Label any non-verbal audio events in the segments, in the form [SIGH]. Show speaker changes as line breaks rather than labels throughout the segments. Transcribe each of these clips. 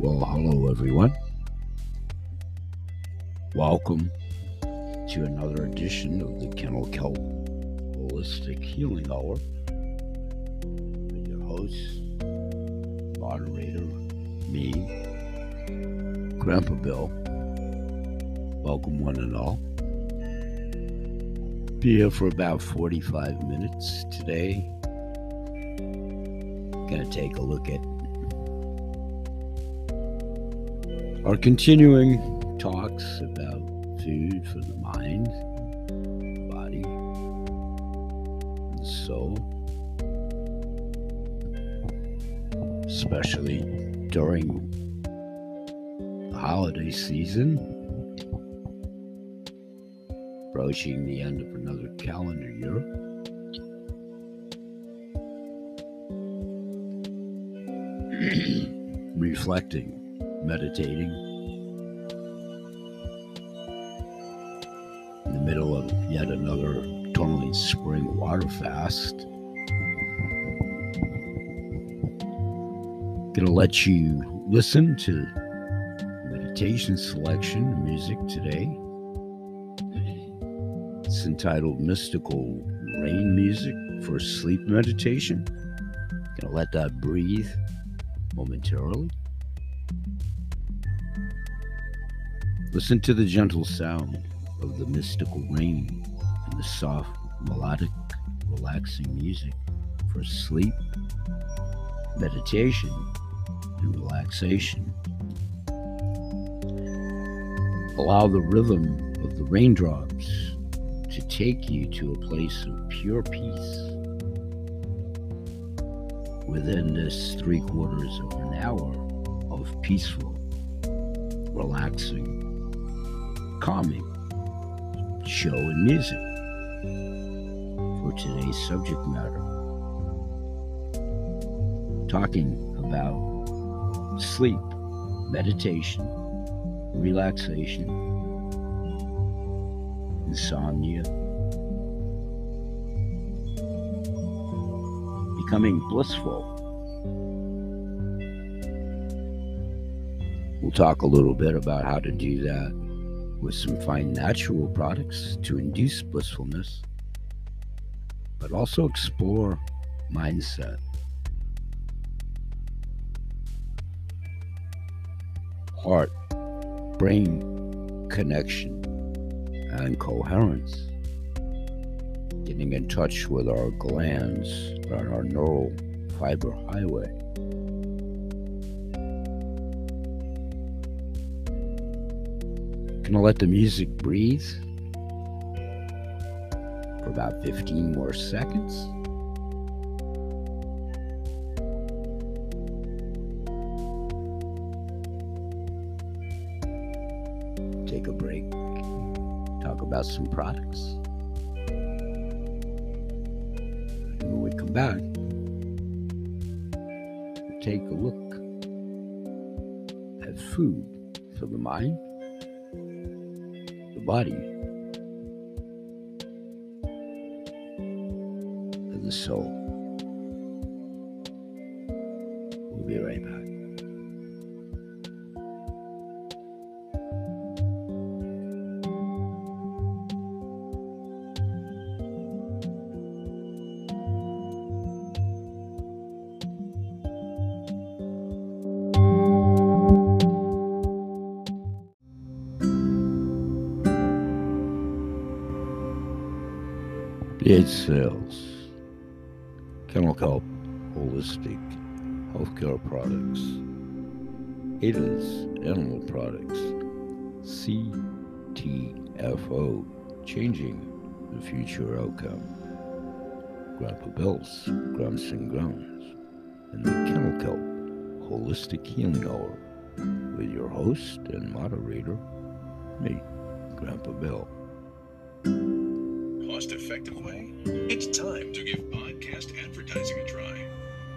Well, hello everyone. Welcome to another edition of the Kennel Kelp Holistic Healing Hour. With your host, moderator, me, Grandpa Bill. Welcome, one and all. Be here for about 45 minutes today. Gonna take a look at our continuing talks about food for the mind, body, and soul, especially during the holiday season, approaching the end of another calendar year. [CLEARS THROAT] Reflecting, meditating, in the middle of yet another tourmaline spring water fast. Gonna let you listen to meditation selection music today. It's entitled Mystical Rain Music for Sleep Meditation. Gonna let that breathe momentarily. Listen to the gentle sound of the mystical rain and the soft, melodic, relaxing music for sleep, meditation, and relaxation. Allow the rhythm of the raindrops to take you to a place of pure peace. Within this three quarters of an hour of peaceful, relaxing, calming show and music for today's subject matter. Talking about sleep, meditation, relaxation, insomnia, becoming blissful. We'll talk a little bit about how to do that with some fine natural products to induce blissfulness, but also explore mindset. Heart, brain connection, and coherence. Getting in touch with our glands on our neural fiber highway. Gonna let the music breathe for about 15 more seconds. Take a break, talk about some products. And when we come back, we'll take a look at food for the mind body and the soul. Sells Kennel Kelp Holistic Healthcare Products. Is Animal Products. CTFO, Changing the Future Outcome. Grandpa Bill's Grumps and Grounds. And the Kelp Holistic Healing Hour with your host and moderator, me, Grandpa Bill
cost effective way? It's time to give podcast advertising a try.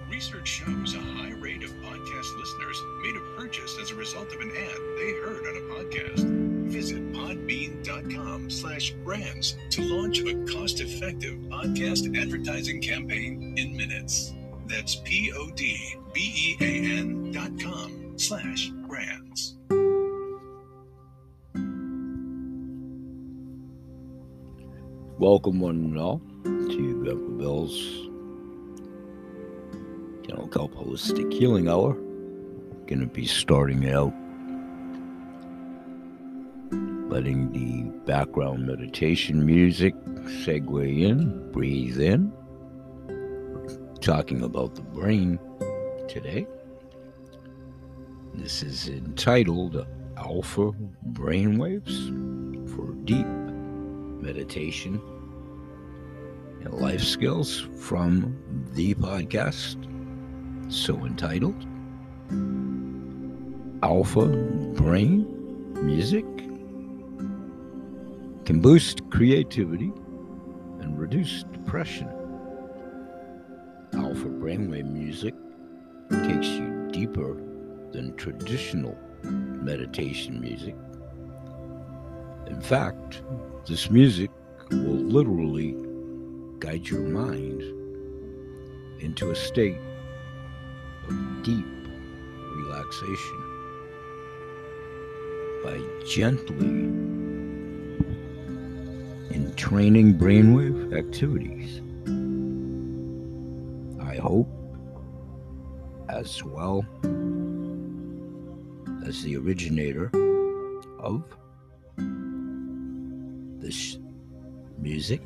Research shows a high rate of podcast listeners made a purchase as a result of an ad they heard on a podcast. Visit podbean.com slash brands to launch a cost-effective podcast advertising campaign in minutes. That's P-O-D-B-E-A-N dot com slash
Welcome, one and all, to Grandpa Bill's Kennel Kelp Holistic Healing Hour. Going to be starting out letting the background meditation music segue in, breathe in. Talking about the brain today. This is entitled Alpha Brainwaves for Deep Meditation and Life Skills from the podcast, so entitled Alpha Brain Music can boost creativity and reduce depression. Alpha brainwave music takes you deeper than traditional meditation music. In fact, this music will literally guide your mind into a state of deep relaxation by gently entraining brainwave activities. I hope as well as the originator of this music,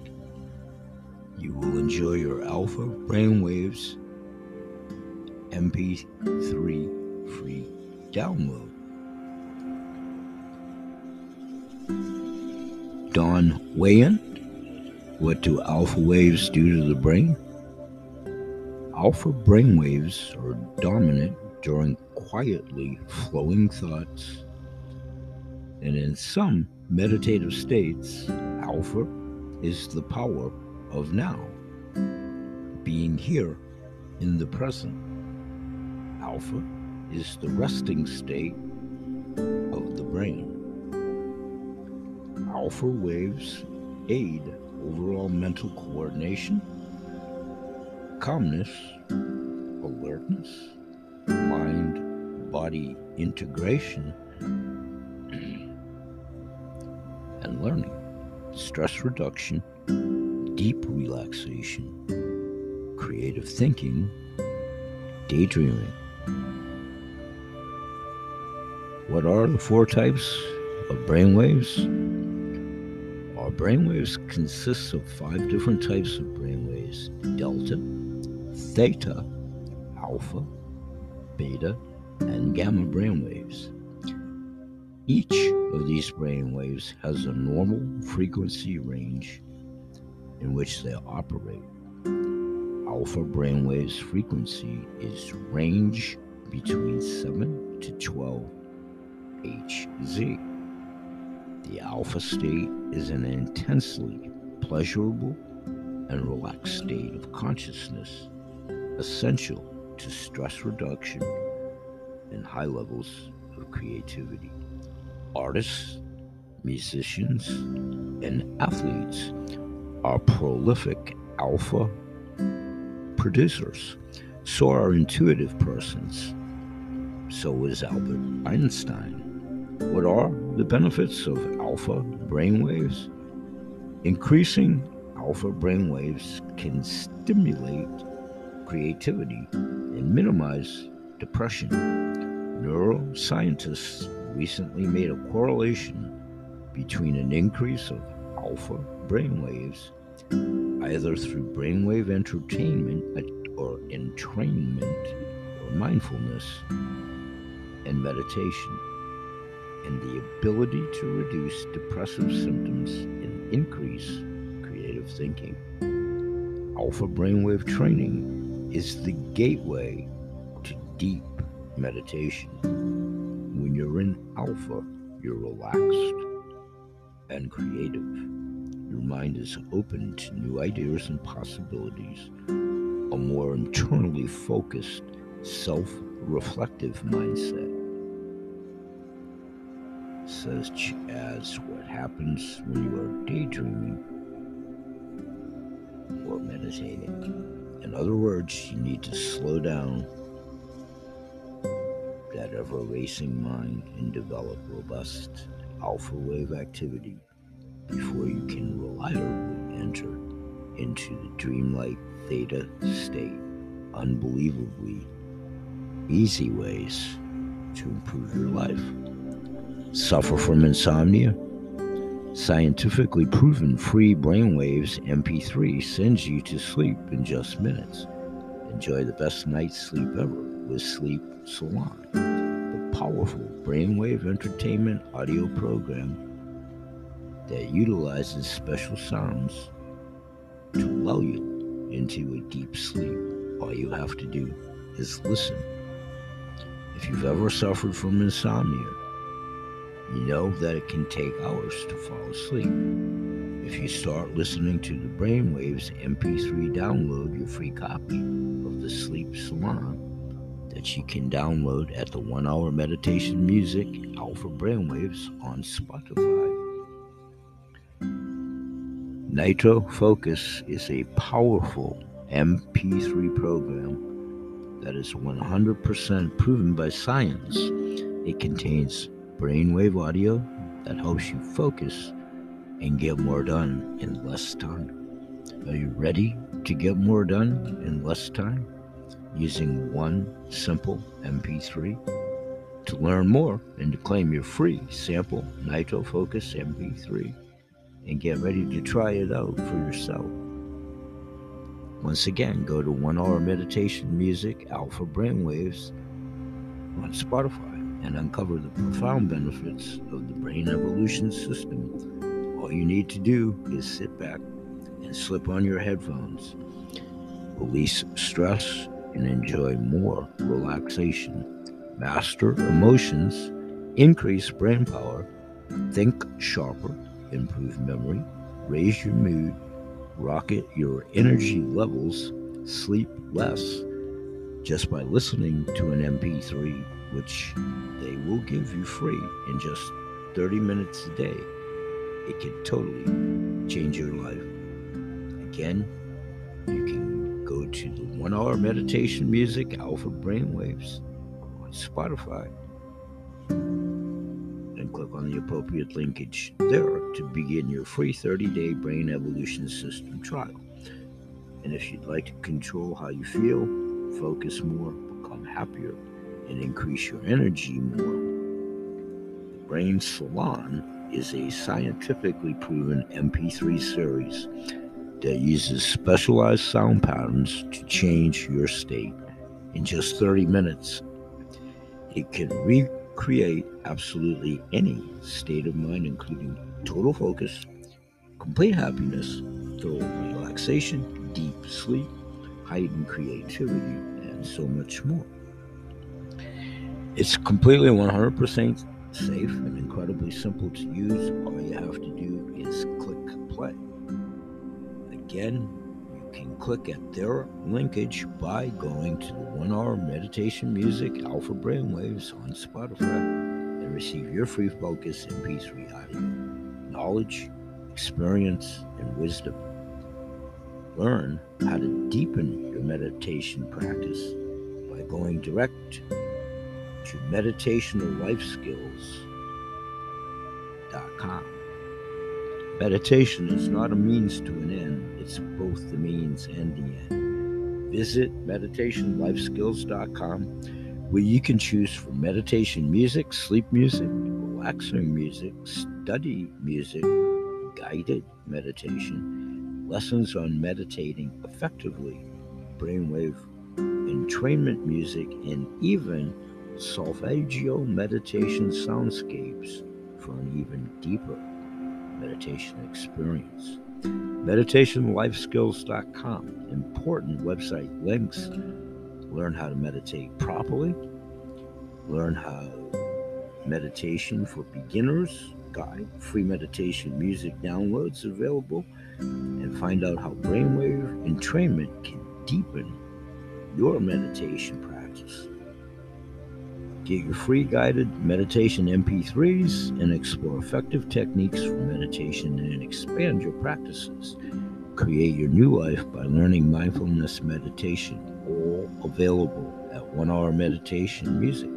you will enjoy your alpha brainwaves MP3 free download. Don Wayne, what do alpha waves do to the brain? Alpha brainwaves are dominant during quietly flowing thoughts, and in some meditative states, alpha is the power of now, being here in the present. Alpha is the resting state of the brain. Alpha waves aid overall mental coordination, calmness, alertness, mind body integration, [CLEARS THROAT] and learning, stress reduction, deep relaxation, creative thinking, daydreaming. What are the four types of brainwaves? Our brainwaves consist of five different types of brainwaves delta, theta, alpha, beta, and gamma brainwaves. Each of these brainwaves has a normal frequency range in which they operate. Alpha brainwaves frequency is range between 7 to 12 Hz. The alpha state is an intensely pleasurable and relaxed state of consciousness, essential to stress reduction and high levels of creativity. Artists, musicians, and athletes are prolific alpha producers. So are intuitive persons. So is Albert Einstein. What are the benefits of alpha brainwaves? Increasing alpha brainwaves can stimulate creativity and minimize depression. Neuroscientists recently made a correlation between an increase of alpha brainwaves, either through brainwave entertainment or entrainment or mindfulness and meditation and the ability to reduce depressive symptoms and increase creative thinking. Alpha brainwave training is the gateway to deep meditation. When you're in alpha, you're relaxed and creative. Your mind is open to new ideas and possibilities. A more internally focused, self reflective mindset such as what happens when you are daydreaming or meditating. In other words, you need to slow down that ever racing mind and develop robust alpha wave activity before you can reliably enter into the dreamlike theta state. Unbelievably easy ways to improve your life. Suffer from insomnia? Scientifically proven free brainwaves MP3 sends you to sleep in just minutes. Enjoy the best night's sleep ever with Sleep Salon, powerful brainwave entertainment audio program that utilizes special sounds to lull you into a deep sleep. All you have to do is listen. If you've ever suffered from insomnia, you know that it can take hours to fall asleep. If you start listening to the Brainwaves MP3, download your free copy of the Sleep Salon that you can download at the One Hour Meditation Music Alpha Brainwaves on Spotify. Nitro Focus is a powerful MP3 program that is 100% proven by science. It contains brainwave audio that helps you focus and get more done in less time. Are you ready to get more done in less time using one simple MP3? To learn more and to claim your free sample Nitro Focus MP3 and get ready to try it out for yourself. Once again, go to One Hour Meditation Music Alpha Brainwaves on Spotify and uncover the profound benefits of the brain evolution system. All you need to do is sit back and slip on your headphones, release stress, and enjoy more relaxation. Master emotions, increase brain power, think sharper, improve memory, raise your mood, rocket your energy levels, sleep less just by listening to an MP3, which they will give you free in just 30 minutes a day. It can totally change your life. Again, you can to the one hour meditation music Alpha Brainwaves on Spotify and click on the appropriate linkage there to begin your free 30 day brain evolution system trial. And if you'd like to control how you feel, focus more, become happier, and increase your energy more, the Brain Salon is a scientifically proven MP3 series that uses specialized sound patterns to change your state in just 30 minutes. It can recreate absolutely any state of mind, including total focus, complete happiness, total relaxation, deep sleep, heightened creativity, and so much more. It's completely 100% safe and incredibly simple to use. All you have to do is click play. Again, you can click at their linkage by going to the one hour meditation music Alpha Brainwaves on Spotify and receive your free focus MP3 audio, knowledge, experience, and wisdom. Learn how to deepen your meditation practice by going direct to meditationallifeskills.com. Meditation is not a means to an end, it's both the means and the end. Visit meditationlifeskills.com where you can choose from meditation music, sleep music, relaxing music, study music, guided meditation, lessons on meditating effectively, brainwave entrainment music, and even solfeggio meditation soundscapes for an even deeper meditation experience. MeditationLifeSkills.com, important website links. Learn how to meditate properly, learn how meditation for beginners guide, free meditation music downloads available, and find out how brainwave entrainment can deepen your meditation practice. Get your free guided meditation MP3s and explore effective techniques for meditation and expand your practices. Create your new life by learning mindfulness meditation, all available at One Hour Meditation Music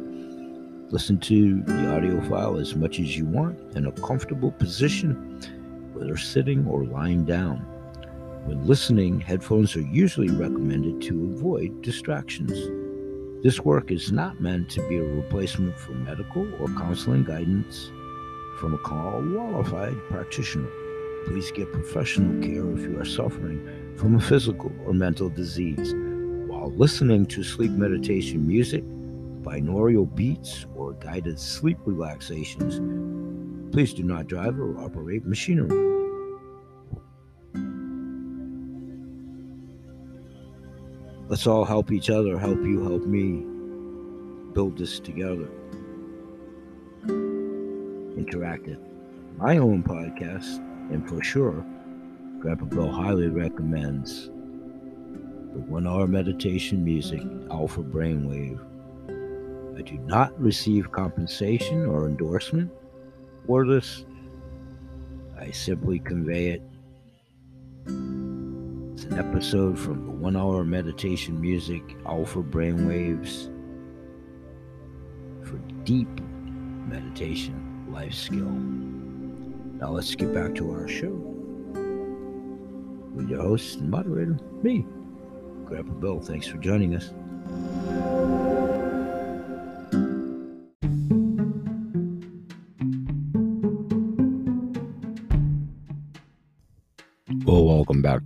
Listen to the audio file as much as you want in a comfortable position, whether sitting or lying down. When listening, headphones are usually recommended to avoid distractions. This work is not meant to be a replacement for medical or counseling guidance from a qualified practitioner. Please get professional care if you are suffering from a physical or mental disease. While listening to sleep meditation music, binaural beats, or guided sleep relaxations, please do not drive or operate machinery. Let's all help each other, help you, help me build this together. Interactive. My own podcast, and for sure, Grandpa Bill highly recommends the one hour meditation music, Alpha Brainwave. I do not receive compensation or endorsement for this. I simply convey it an episode from the one hour meditation music, Alpha Brainwaves, for deep meditation life skill. Now let's get back to our show with your host and moderator, me, Grandpa Bill. Thanks for joining us.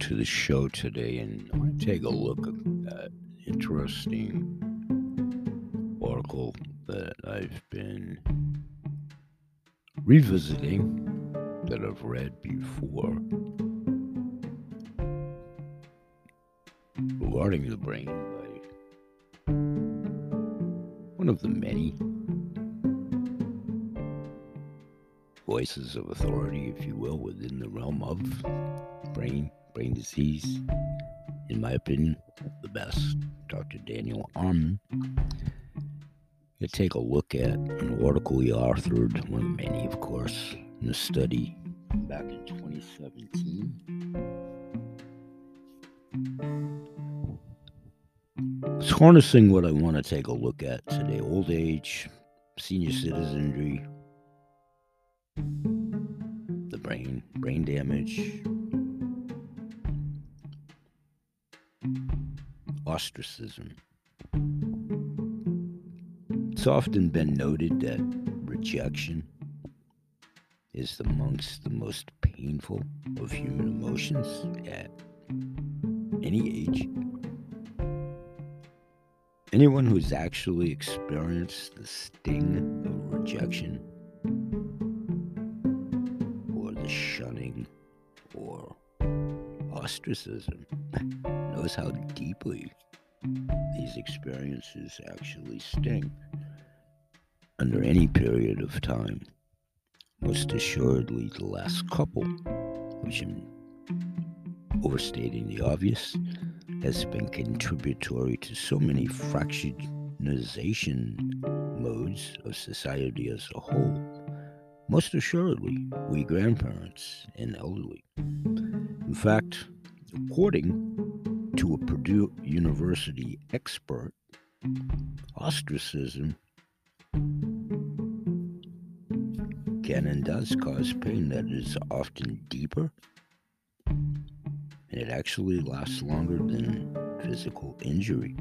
To the show today, and take a look at that interesting article that I've been revisiting that I've read before. Regarding the brain by one of the many voices of authority, if you will, within the realm of brain, brain disease. In my opinion, the best, Dr. Daniel Amen. You take a look at an article he authored, one of many, of course, in a study back in 2017. It's harnessing what I want to take a look at today old age, senior citizenry, the brain, brain damage, ostracism. It's often been noted that rejection is amongst the most painful of human emotions at any age. Anyone who's actually experienced the sting of rejection or the or ostracism knows how deeply these experiences actually sting under any period of time. Most assuredly, the last couple, which I'm overstating the obvious, has been contributory to so many fractionization modes of society as a whole. Most assuredly, we grandparents and elderly. In fact, according to a Purdue University expert, ostracism can and does cause pain that is often deeper and it actually lasts longer than physical injury.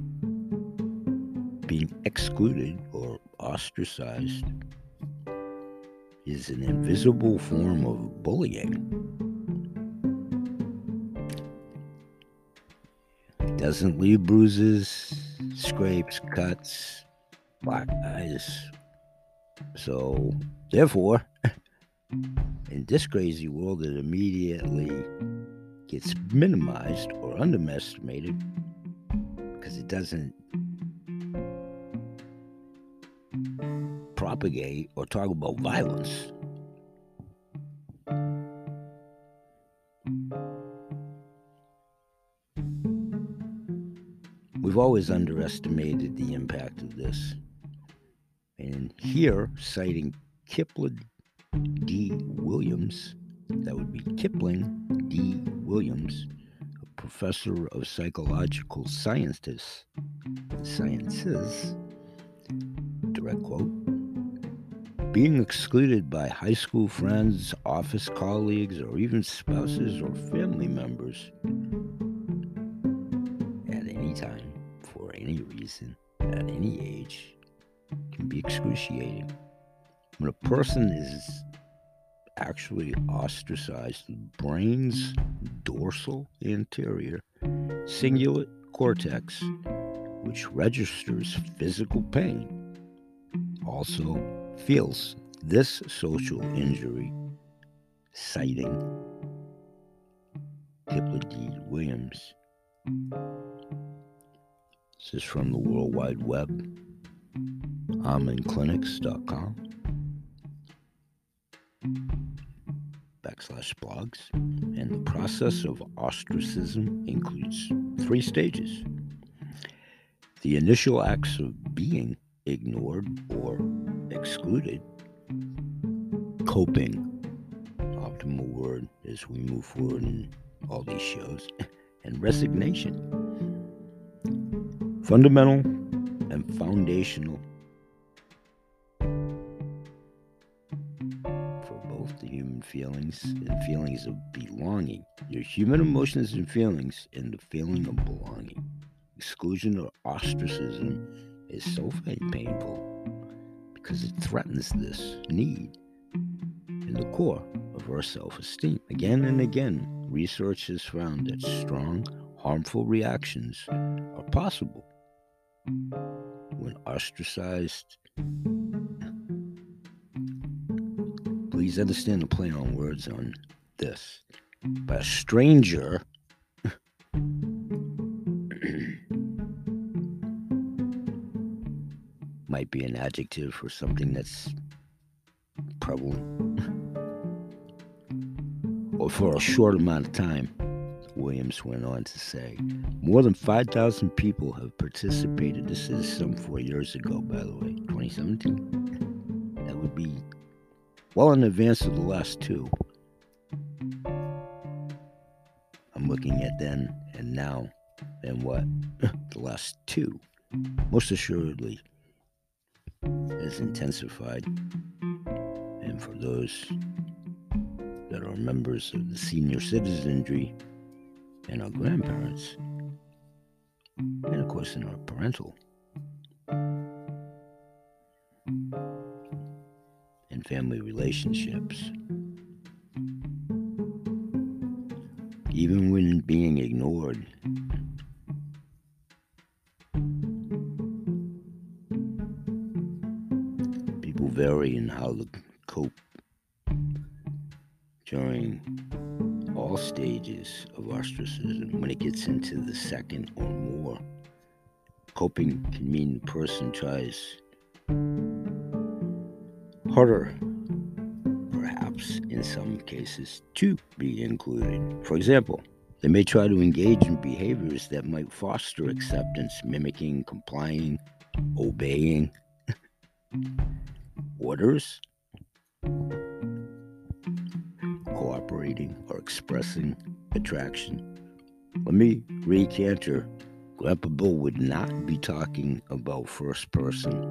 Being excluded or ostracized is an invisible form of bullying. Doesn't leave bruises, scrapes, cuts, black eyes. So, therefore, [LAUGHS] in this crazy world, it immediately gets minimized or underestimated because it doesn't propagate or talk about violence. We've always underestimated the impact of this. And here, citing Kipling D. Williams, that would be Kipling D. Williams, a professor of psychological sciences, sciences, direct quote, being excluded by high school friends, office colleagues, or even spouses or family members at any time, any reason, at any age, can be excruciating. When a person is actually ostracized, the brain's dorsal anterior cingulate cortex, which registers physical pain, also feels this social injury, citing D. Williams. This is from the World Wide Web, AmenClinics.com backslash blogs, and the process of ostracism includes three stages. The initial acts of being ignored or excluded, coping, optimal word as we move forward in all these shows, [LAUGHS] and resignation. Fundamental and foundational for both the human feelings and feelings of belonging. Your human emotions and feelings and the feeling of belonging. Exclusion or ostracism is so painful because it threatens this need in the core of our self esteem. Again and again, research has found that strong, harmful reactions are possible when ostracized. Please understand the play on words on this. By a stranger [CLEARS THROAT] might be an adjective for something that's prevalent. or for a short amount of time, Williams went on to say. More than 5,000 people have participated. This is some four years ago, by the way, 2017. That would be well in advance of the last two. I'm looking at then and now and what? [LAUGHS] the last two. Most assuredly, has intensified. And for those that are members of the senior citizenry and our grandparents, and of course in our parental. And family relationships. Even when being ignored, people vary in how to cope during all stages of ostracism. When it gets into the second or more, coping can mean the person tries harder, perhaps in some cases, to be included. For example, they may try to engage in behaviors that might foster acceptance, mimicking, complying, obeying [LAUGHS] orders, cooperating, or expressing attraction. Let me recanter. Grandpa Bill would not be talking about first person,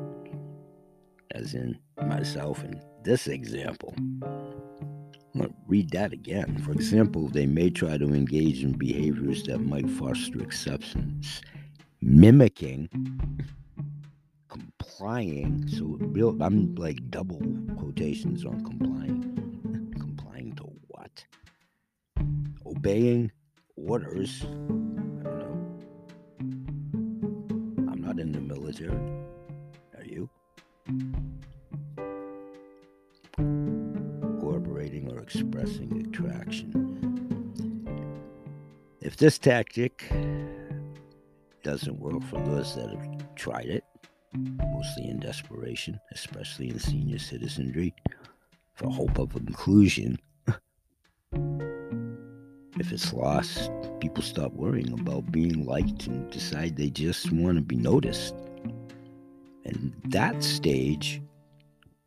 as in myself in this example. I'm going to read that again. For example, they may try to engage in behaviors that might foster acceptance, mimicking, complying. So I'm like double quotations on complying Obeying orders. I don't know. I'm not in the military. Are you? Cooperating or expressing attraction. If this tactic doesn't work for those that have tried it, mostly in desperation, especially in senior citizenry, for hope of inclusion. [LAUGHS] if it's lost, people stop worrying about being liked and decide they just want to be noticed. And that stage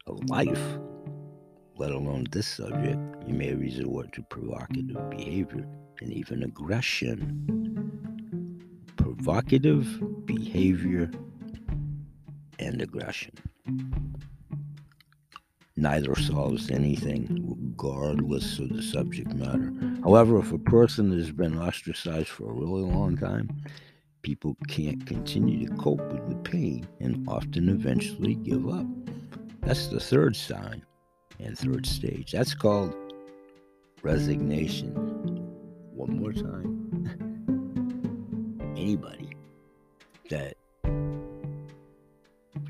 of life, let alone this subject, you may resort to provocative behavior and even aggression. Provocative behavior and aggression. Neither mm-hmm. solves anything, regardless of the subject matter. However, if a person has been ostracized for a really long time, people can't continue to cope with the pain and often eventually give up. That's the third sign and third stage. That's called resignation. One more time. [LAUGHS] Anybody that,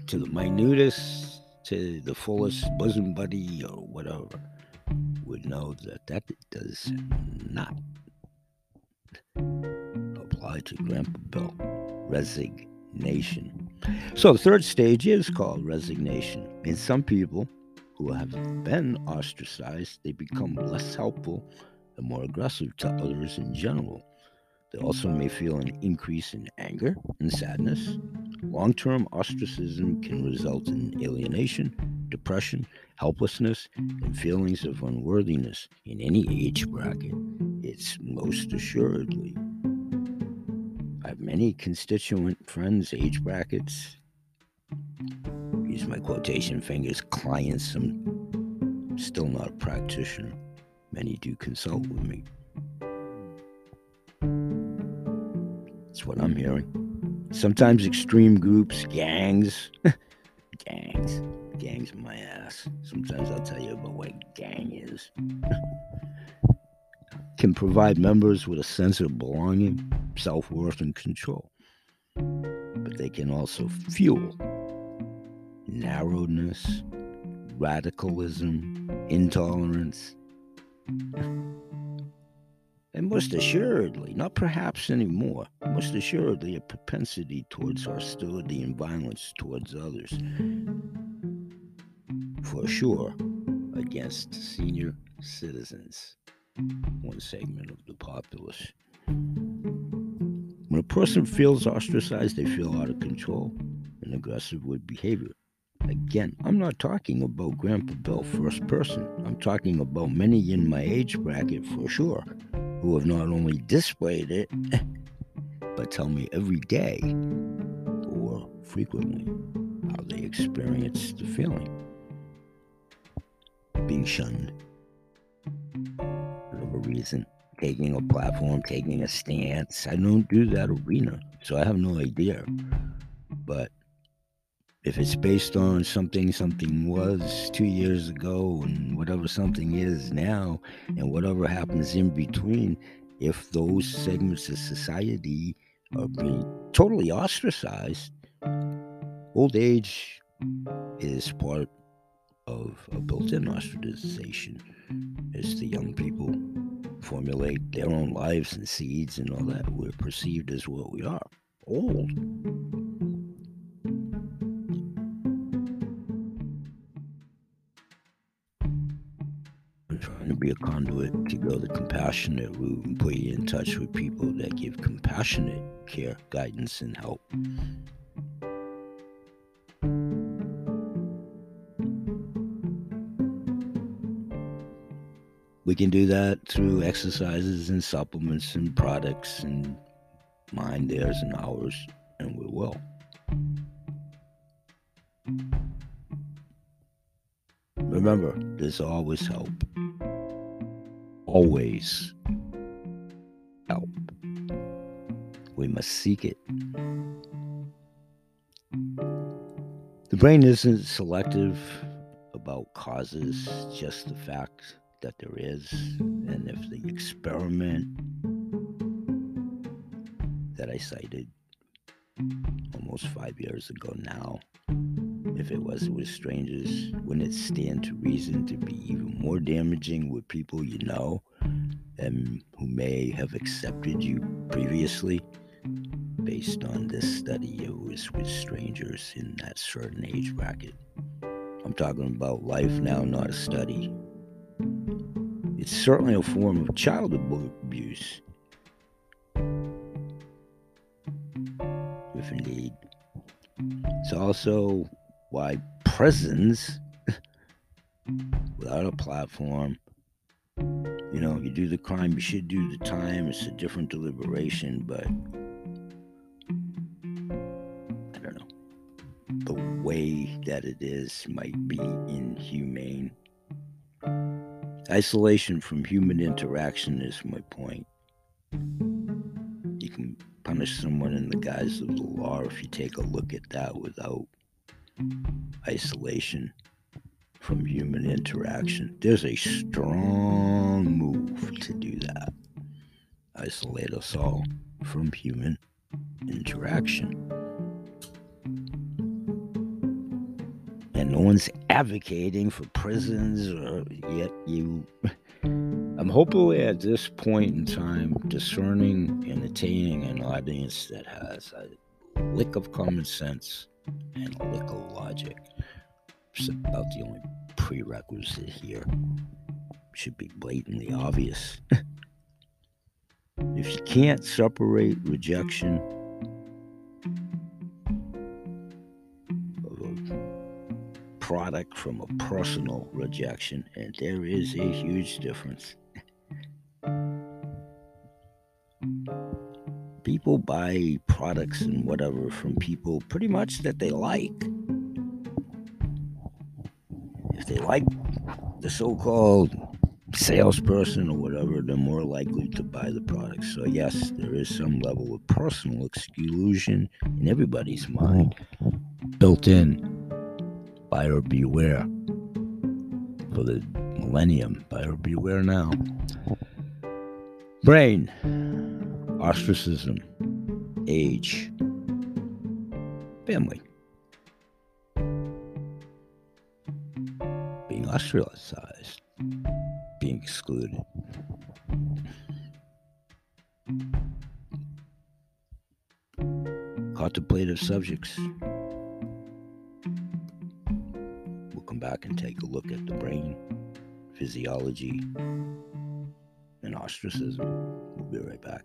to the minutest, to the fullest bosom buddy or whatever, would know that that does not apply to Grandpa Bill. Resignation. So the third stage is called resignation. In some people who have been ostracized, they become less helpful and more aggressive to others in general. They also may feel an increase in anger and sadness. Long term ostracism can result in alienation, depression, helplessness, and feelings of unworthiness in any age bracket. It's most assuredly I have many constituent friends, age brackets. Use my quotation fingers, clients. I'm still not a practitioner. Many do consult with me. That's what I'm hearing. Sometimes extreme groups, gangs, [LAUGHS] gangs, gangs in my ass. Sometimes I'll tell you about what gang is. [LAUGHS] can provide members with a sense of belonging, self worth, and control. But they can also fuel narrowness, radicalism, intolerance, [LAUGHS] and most assuredly, not perhaps anymore, most assuredly, a propensity towards hostility and violence towards others. For sure, against senior citizens one segment of the populace. When a person feels ostracized, they feel out of control and aggressive with behavior. Again, I'm not talking about Grandpa Bill first person. I'm talking about many in my age bracket for sure who have not only displayed it, [LAUGHS] but tell me every day or frequently how they experience the feeling. Being shunned, whatever reason, taking a platform, taking a stance. I don't do that arena, so I have no idea. But if it's based on something something was two years ago and whatever something is now and whatever happens in between, if those segments of society are being totally ostracized, old age is part of a built-in ostracization as the young people formulate their own lives and seeds and all that. We're perceived as what we are old. To be a conduit to go the compassionate route and put you in touch with people that give compassionate care, guidance, and help. We can do that through exercises and supplements and products and mine, theirs, and ours, and we will. Remember, there's always help. Always help. We must seek it. The brain isn't selective about causes, just the fact that there is, and if the experiment that I cited almost five years ago now, if it was with strangers, wouldn't it stand to reason to be even more damaging with people you know and who may have accepted you previously? Based on this study, it was with strangers in that certain age bracket. I'm talking about life now, not a study. It's certainly a form of child abuse. If indeed. It's also why prisons, [LAUGHS] without a platform, you know, you do the crime, you should do the time. It's a different deliberation, but I don't know. The way that it is might be inhumane. Isolation from human interaction is my point. You can punish someone in the guise of the law if you take a look at that without isolation from human interaction. There's a strong move to do that. Isolate us all from human interaction. And no one's advocating for prisons or yet you I'm hopefully at this point in time discerning and attaining an audience that has a lick of common sense and a lick of logic. It's about the only prerequisite here. Should be blatantly obvious. [LAUGHS] if you can't separate rejection of a product from a personal rejection, and there is a huge difference. People buy products and whatever from people pretty much that they like. If they like the so called salesperson or whatever, they're more likely to buy the product. So, yes, there is some level of personal exclusion in everybody's mind built in. Buyer beware for the millennium. Buyer beware now. Brain. Ostracism, age, family, being ostracized, being excluded. Contemplative subjects. We'll come back and take a look at the brain, physiology, ostracism. We'll be right back.